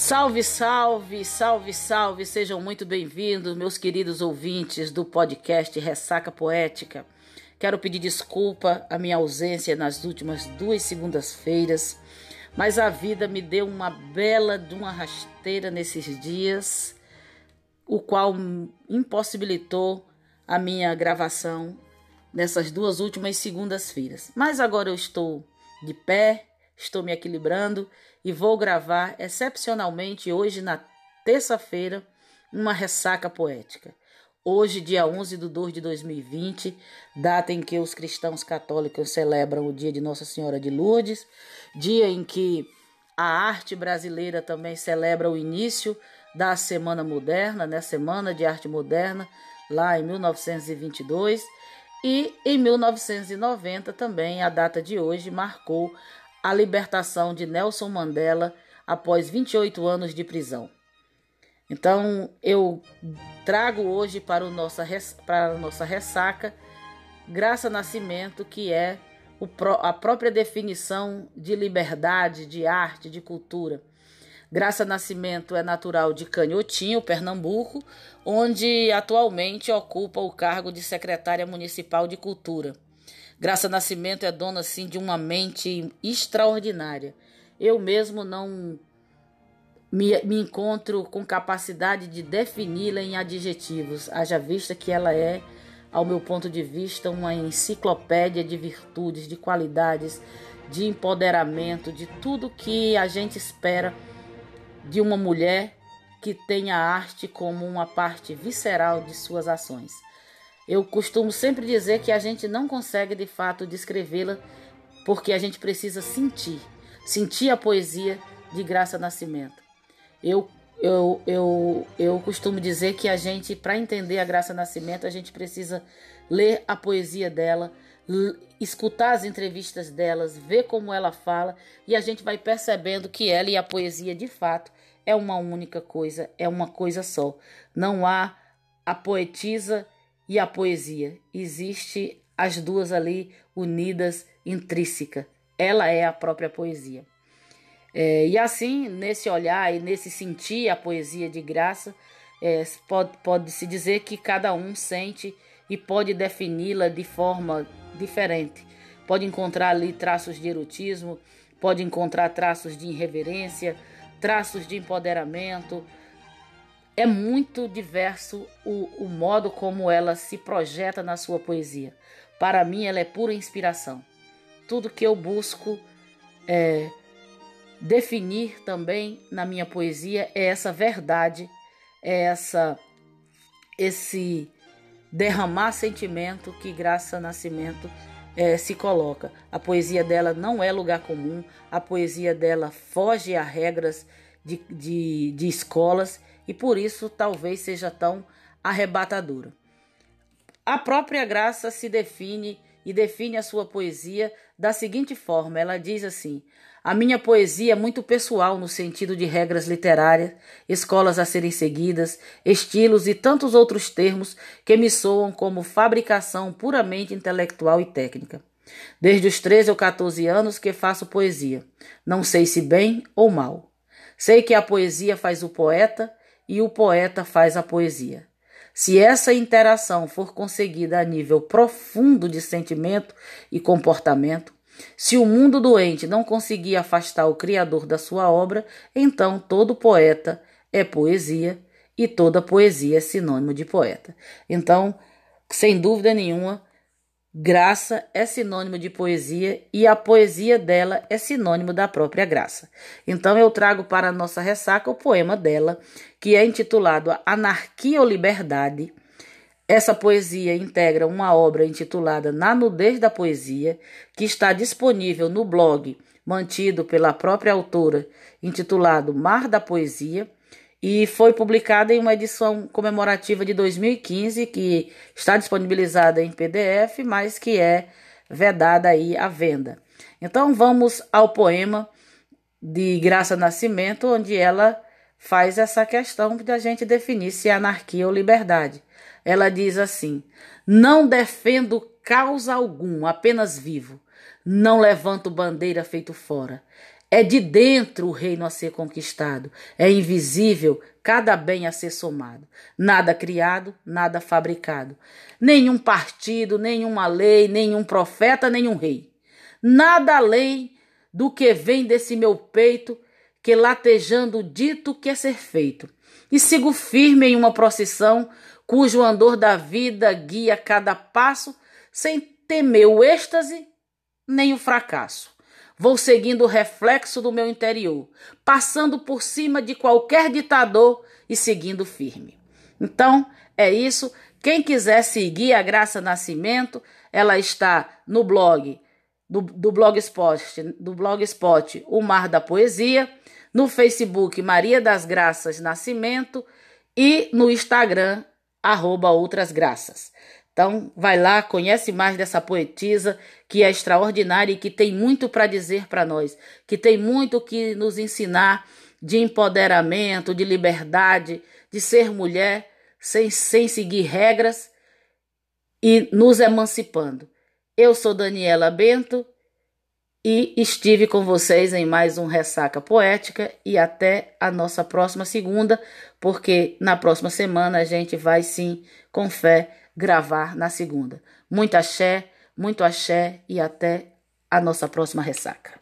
Salve, salve, salve, salve, sejam muito bem-vindos, meus queridos ouvintes do podcast Ressaca Poética. Quero pedir desculpa a minha ausência nas últimas duas segundas-feiras, mas a vida me deu uma bela de uma rasteira nesses dias, o qual impossibilitou a minha gravação nessas duas últimas segundas-feiras. Mas agora eu estou de pé, estou me equilibrando e vou gravar excepcionalmente hoje, na terça-feira, uma ressaca poética. Hoje, dia 11 de 2 de 2020, data em que os cristãos católicos celebram o dia de Nossa Senhora de Lourdes, dia em que a arte brasileira também celebra o início da Semana Moderna, né? Semana de Arte Moderna, lá em 1922. E em 1990 também, a data de hoje marcou a libertação de Nelson Mandela após 28 anos de prisão. Então, eu trago hoje para, o nossa, para a nossa ressaca Graça Nascimento, que é a própria definição de liberdade, de arte, de cultura. Graça Nascimento é natural de Canhotinho, Pernambuco, onde atualmente ocupa o cargo de secretária municipal de Cultura. Graça Nascimento é dona assim de uma mente extraordinária. Eu mesmo não me, me encontro com capacidade de defini-la em adjetivos, haja vista que ela é, ao meu ponto de vista, uma enciclopédia de virtudes, de qualidades, de empoderamento, de tudo que a gente espera de uma mulher que tenha a arte como uma parte visceral de suas ações. Eu costumo sempre dizer que a gente não consegue de fato descrevê-la porque a gente precisa sentir, sentir a poesia de Graça Nascimento. Eu eu, eu, eu costumo dizer que a gente, para entender a Graça Nascimento, a gente precisa ler a poesia dela, escutar as entrevistas delas, ver como ela fala, e a gente vai percebendo que ela e a poesia, de fato, é uma única coisa, é uma coisa só. Não há a poetisa e a poesia. Existe as duas ali unidas, intrínseca. Ela é a própria poesia. É, e assim, nesse olhar e nesse sentir a poesia de graça, é, pode, pode se dizer que cada um sente e pode defini-la de forma diferente. Pode encontrar ali traços de erotismo, pode encontrar traços de irreverência, traços de empoderamento, é muito diverso o, o modo como ela se projeta na sua poesia. Para mim, ela é pura inspiração. Tudo que eu busco é, definir também na minha poesia é essa verdade, é essa esse derramar sentimento que Graça Nascimento é, se coloca. A poesia dela não é lugar comum, a poesia dela foge a regras de, de, de escolas e por isso talvez seja tão arrebatadora. A própria graça se define e define a sua poesia da seguinte forma: ela diz assim: A minha poesia é muito pessoal no sentido de regras literárias, escolas a serem seguidas, estilos e tantos outros termos que me soam como fabricação puramente intelectual e técnica. Desde os 13 ou 14 anos que faço poesia, não sei se bem ou mal. Sei que a poesia faz o poeta e o poeta faz a poesia. Se essa interação for conseguida a nível profundo de sentimento e comportamento, se o mundo doente não conseguir afastar o Criador da sua obra, então todo poeta é poesia e toda poesia é sinônimo de poeta. Então, sem dúvida nenhuma, Graça é sinônimo de poesia e a poesia dela é sinônimo da própria graça. Então eu trago para a nossa ressaca o poema dela, que é intitulado Anarquia ou Liberdade. Essa poesia integra uma obra intitulada Na Nudez da Poesia, que está disponível no blog mantido pela própria autora, intitulado Mar da Poesia e foi publicada em uma edição comemorativa de 2015 que está disponibilizada em PDF, mas que é vedada aí à venda. Então vamos ao poema de Graça Nascimento, onde ela faz essa questão de a gente definir se é anarquia ou liberdade. Ela diz assim: Não defendo causa algum, apenas vivo. Não levanto bandeira feito fora. É de dentro o reino a ser conquistado. É invisível cada bem a ser somado. Nada criado, nada fabricado. Nenhum partido, nenhuma lei, nenhum profeta, nenhum rei. Nada além do que vem desse meu peito, que latejando dito que é ser feito. E sigo firme em uma procissão, cujo andor da vida guia cada passo, sem temer o êxtase nem o fracasso. Vou seguindo o reflexo do meu interior, passando por cima de qualquer ditador e seguindo firme. Então, é isso. Quem quiser seguir a Graça Nascimento, ela está no blog do, do Blogspot, do Blogspot O Mar da Poesia, no Facebook Maria das Graças Nascimento e no Instagram arroba Outras Graças. Então, vai lá, conhece mais dessa poetisa que é extraordinária e que tem muito para dizer para nós, que tem muito que nos ensinar de empoderamento, de liberdade, de ser mulher sem, sem seguir regras e nos emancipando. Eu sou Daniela Bento e estive com vocês em mais um Ressaca Poética e até a nossa próxima segunda, porque na próxima semana a gente vai sim, com fé, gravar na segunda. Muito axé, muito axé e até a nossa próxima ressaca.